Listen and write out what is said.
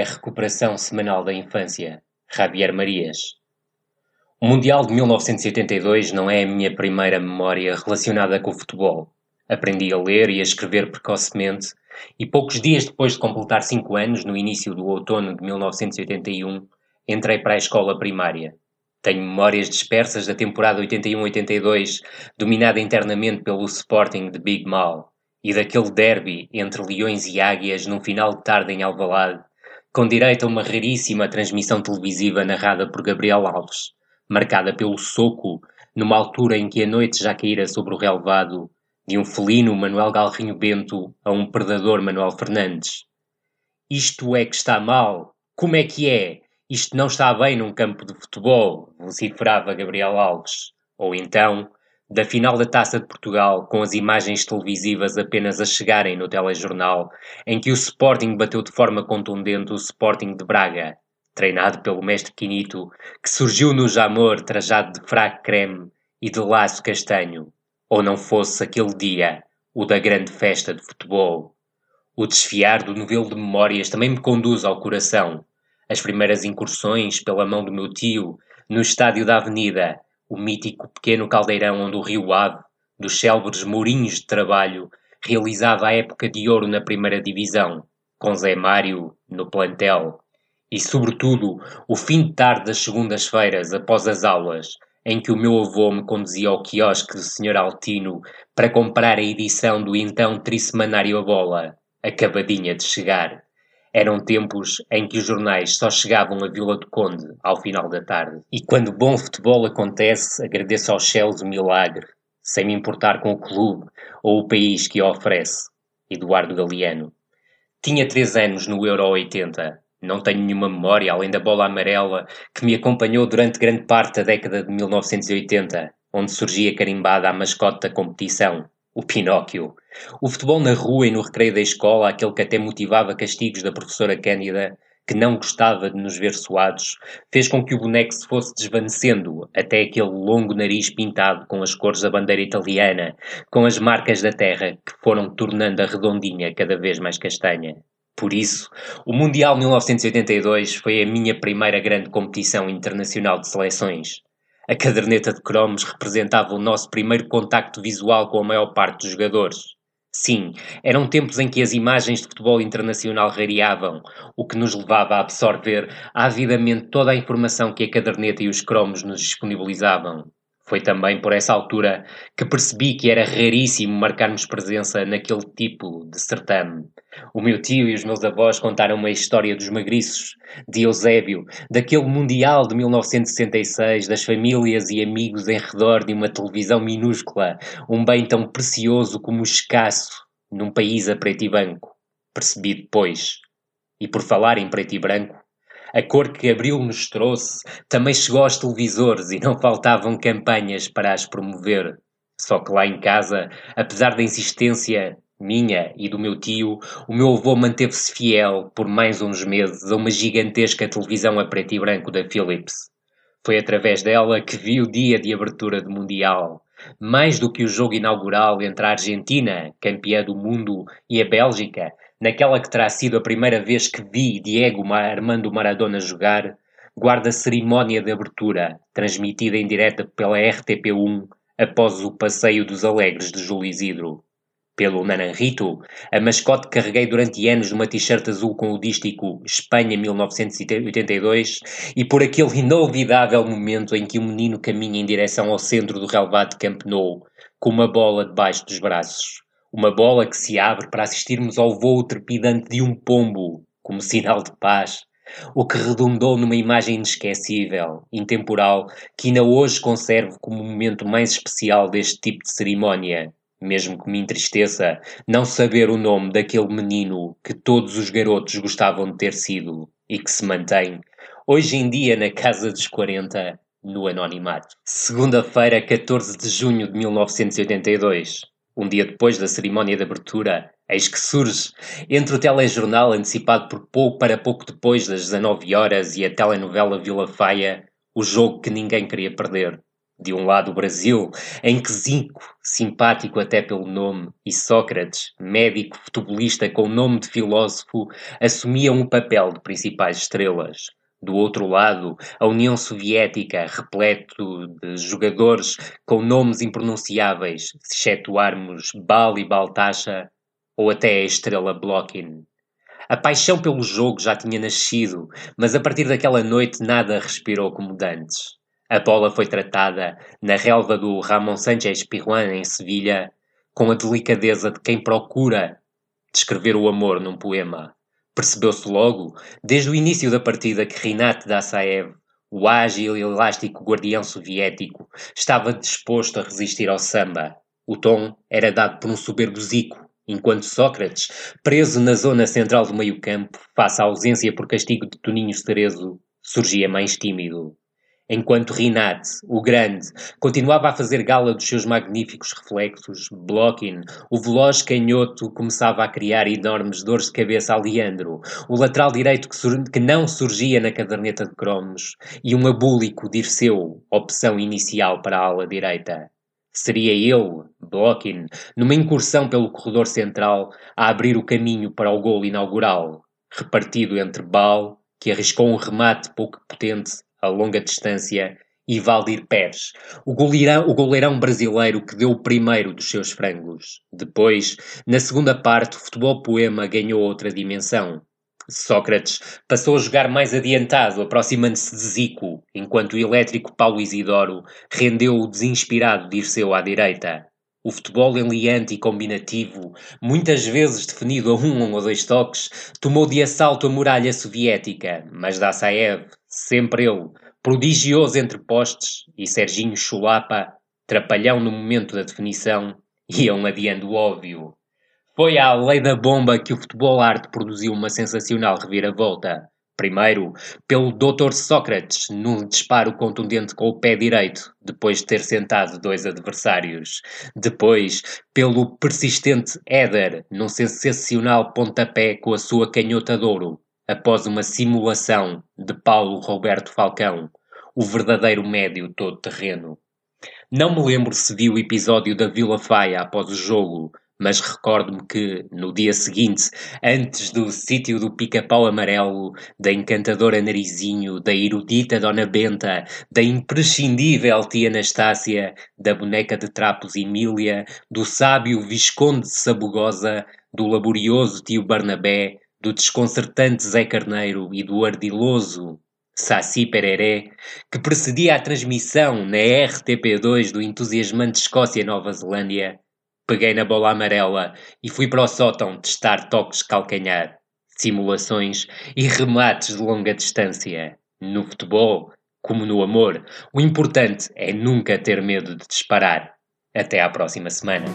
é a recuperação semanal da infância. Javier Marias. O Mundial de 1982 não é a minha primeira memória relacionada com o futebol. Aprendi a ler e a escrever precocemente e poucos dias depois de completar cinco anos, no início do outono de 1981, entrei para a escola primária. Tenho memórias dispersas da temporada 81-82, dominada internamente pelo Sporting de Big Mal e daquele derby entre leões e águias num final de tarde em Alvalade, com direito a uma raríssima transmissão televisiva narrada por Gabriel Alves, marcada pelo soco, numa altura em que a noite já caíra sobre o relevado, de um felino Manuel Galrinho Bento a um predador Manuel Fernandes. Isto é que está mal. Como é que é? Isto não está bem num campo de futebol, vociferava Gabriel Alves. Ou então, da final da Taça de Portugal, com as imagens televisivas apenas a chegarem no telejornal, em que o Sporting bateu de forma contundente o Sporting de Braga, treinado pelo mestre Quinito, que surgiu no Jamor trajado de fraco creme e de laço castanho, ou não fosse aquele dia o da grande festa de futebol. O desfiar do novelo de memórias também me conduz ao coração. As primeiras incursões pela mão do meu tio no estádio da Avenida, o mítico pequeno caldeirão onde o rio Ave, dos célebres Mourinhos de Trabalho, realizava a época de ouro na primeira divisão, com Zé Mário no plantel. E, sobretudo, o fim de tarde das segundas-feiras, após as aulas, em que o meu avô me conduzia ao quiosque do Sr. Altino para comprar a edição do então trissemanário A Bola, acabadinha de chegar. Eram tempos em que os jornais só chegavam a Vila do Conde ao final da tarde. E quando bom futebol acontece, agradeço aos céus o milagre, sem me importar com o clube ou o país que o oferece. Eduardo Galeano. Tinha três anos no Euro 80. Não tenho nenhuma memória além da bola amarela que me acompanhou durante grande parte da década de 1980, onde surgia carimbada a mascote da competição, o Pinóquio. O futebol na rua e no recreio da escola, aquele que até motivava castigos da professora Cândida, que não gostava de nos ver suados, fez com que o boneco se fosse desvanecendo até aquele longo nariz pintado com as cores da bandeira italiana, com as marcas da terra que foram tornando a redondinha cada vez mais castanha. Por isso, o Mundial 1982 foi a minha primeira grande competição internacional de seleções. A caderneta de cromos representava o nosso primeiro contacto visual com a maior parte dos jogadores. Sim, eram tempos em que as imagens de futebol internacional rareavam, o que nos levava a absorver avidamente toda a informação que a caderneta e os cromos nos disponibilizavam. Foi também por essa altura que percebi que era raríssimo marcarmos presença naquele tipo de certame. O meu tio e os meus avós contaram-me a história dos magriços, de Eusébio, daquele Mundial de 1966, das famílias e amigos em redor de uma televisão minúscula, um bem tão precioso como escasso, num país a preto e branco. Percebi depois. E por falar em preto e branco, a cor que Abril nos trouxe também chegou aos televisores e não faltavam campanhas para as promover. Só que lá em casa, apesar da insistência minha e do meu tio, o meu avô manteve-se fiel por mais uns meses a uma gigantesca televisão a preto e branco da Philips. Foi através dela que vi o dia de abertura do Mundial. Mais do que o jogo inaugural entre a Argentina, campeã do mundo, e a Bélgica, naquela que terá sido a primeira vez que vi Diego Armando Maradona jogar, guarda a cerimónia de abertura, transmitida em direta pela RTP1 após o Passeio dos Alegres de Júlio Isidro. Pelo Naranjito, a mascote que carreguei durante anos numa t-shirt azul com o dístico Espanha 1982 e por aquele inolvidável momento em que o menino caminha em direção ao centro do relevado Camp Nou, com uma bola debaixo dos braços. Uma bola que se abre para assistirmos ao voo trepidante de um pombo, como sinal de paz, o que redundou numa imagem inesquecível, intemporal, que ainda hoje conservo como o momento mais especial deste tipo de cerimónia, mesmo que me entristeça não saber o nome daquele menino que todos os garotos gostavam de ter sido e que se mantém, hoje em dia na casa dos 40, no anonimato. Segunda-feira, 14 de junho de 1982. Um dia depois da cerimónia de abertura, eis que surge, entre o telejornal antecipado por pouco para pouco depois das 19 horas e a telenovela Vila Faia, o jogo que ninguém queria perder. De um lado o Brasil, em que Zico, simpático até pelo nome, e Sócrates, médico futebolista com nome de filósofo, assumiam o papel de principais estrelas. Do outro lado, a União Soviética, repleto de jogadores com nomes impronunciáveis, se excetuarmos Bal e Baltasha, ou até a estrela Blokhin. A paixão pelo jogo já tinha nascido, mas a partir daquela noite nada respirou como dantes. A bola foi tratada na relva do Ramon Sánchez Pirjuan em Sevilha com a delicadeza de quem procura descrever o amor num poema. Percebeu-se logo, desde o início da partida, que Rinat Dassaev, o ágil e elástico guardião soviético, estava disposto a resistir ao samba. O tom era dado por um soberbo Zico, enquanto Sócrates, preso na zona central do meio-campo, face à ausência por castigo de Toninho Cerezo, surgia mais tímido enquanto Rinat, o Grande, continuava a fazer gala dos seus magníficos reflexos, Blokhin, o veloz canhoto, começava a criar enormes dores de cabeça a Leandro, o lateral direito que, que não surgia na caderneta de cromos, e um abúlico Dirceu, opção inicial para a ala direita. Seria ele, Blokhin, numa incursão pelo corredor central, a abrir o caminho para o gol inaugural, repartido entre Bal, que arriscou um remate pouco potente, a longa distância, e Valdir Pérez, o goleirão, o goleirão brasileiro que deu o primeiro dos seus frangos. Depois, na segunda parte, o futebol poema ganhou outra dimensão. Sócrates passou a jogar mais adiantado, aproximando-se de Zico, enquanto o elétrico Paulo Isidoro rendeu o desinspirado Dirceu à direita. O futebol enliante e combinativo, muitas vezes definido a um ou dois toques, tomou de assalto a muralha soviética, mas Dassaev, sempre ele, prodigioso entre postes, e Serginho Chulapa, trapalhão no momento da definição, iam adiando o óbvio. Foi à lei da bomba que o futebol arte produziu uma sensacional reviravolta. Primeiro, pelo Dr. Sócrates, num disparo contundente com o pé direito, depois de ter sentado dois adversários. Depois, pelo persistente Éder, num sensacional pontapé com a sua canhota de ouro, após uma simulação de Paulo Roberto Falcão, o verdadeiro médio todo-terreno. Não me lembro se vi o episódio da Vila Faia após o jogo, mas recordo-me que, no dia seguinte, antes do sítio do pica-pau amarelo, da encantadora Narizinho, da erudita Dona Benta, da imprescindível tia Anastácia, da boneca de trapos Emília, do sábio Visconde de Sabugosa, do laborioso tio Barnabé, do desconcertante Zé Carneiro e do ardiloso Saci Pereré, que precedia a transmissão na RTP2 do entusiasmante Escócia-Nova Zelândia, Peguei na bola amarela e fui para o sótão testar toques calcanhar, simulações e remates de longa distância. No futebol, como no amor, o importante é nunca ter medo de disparar. Até à próxima semana.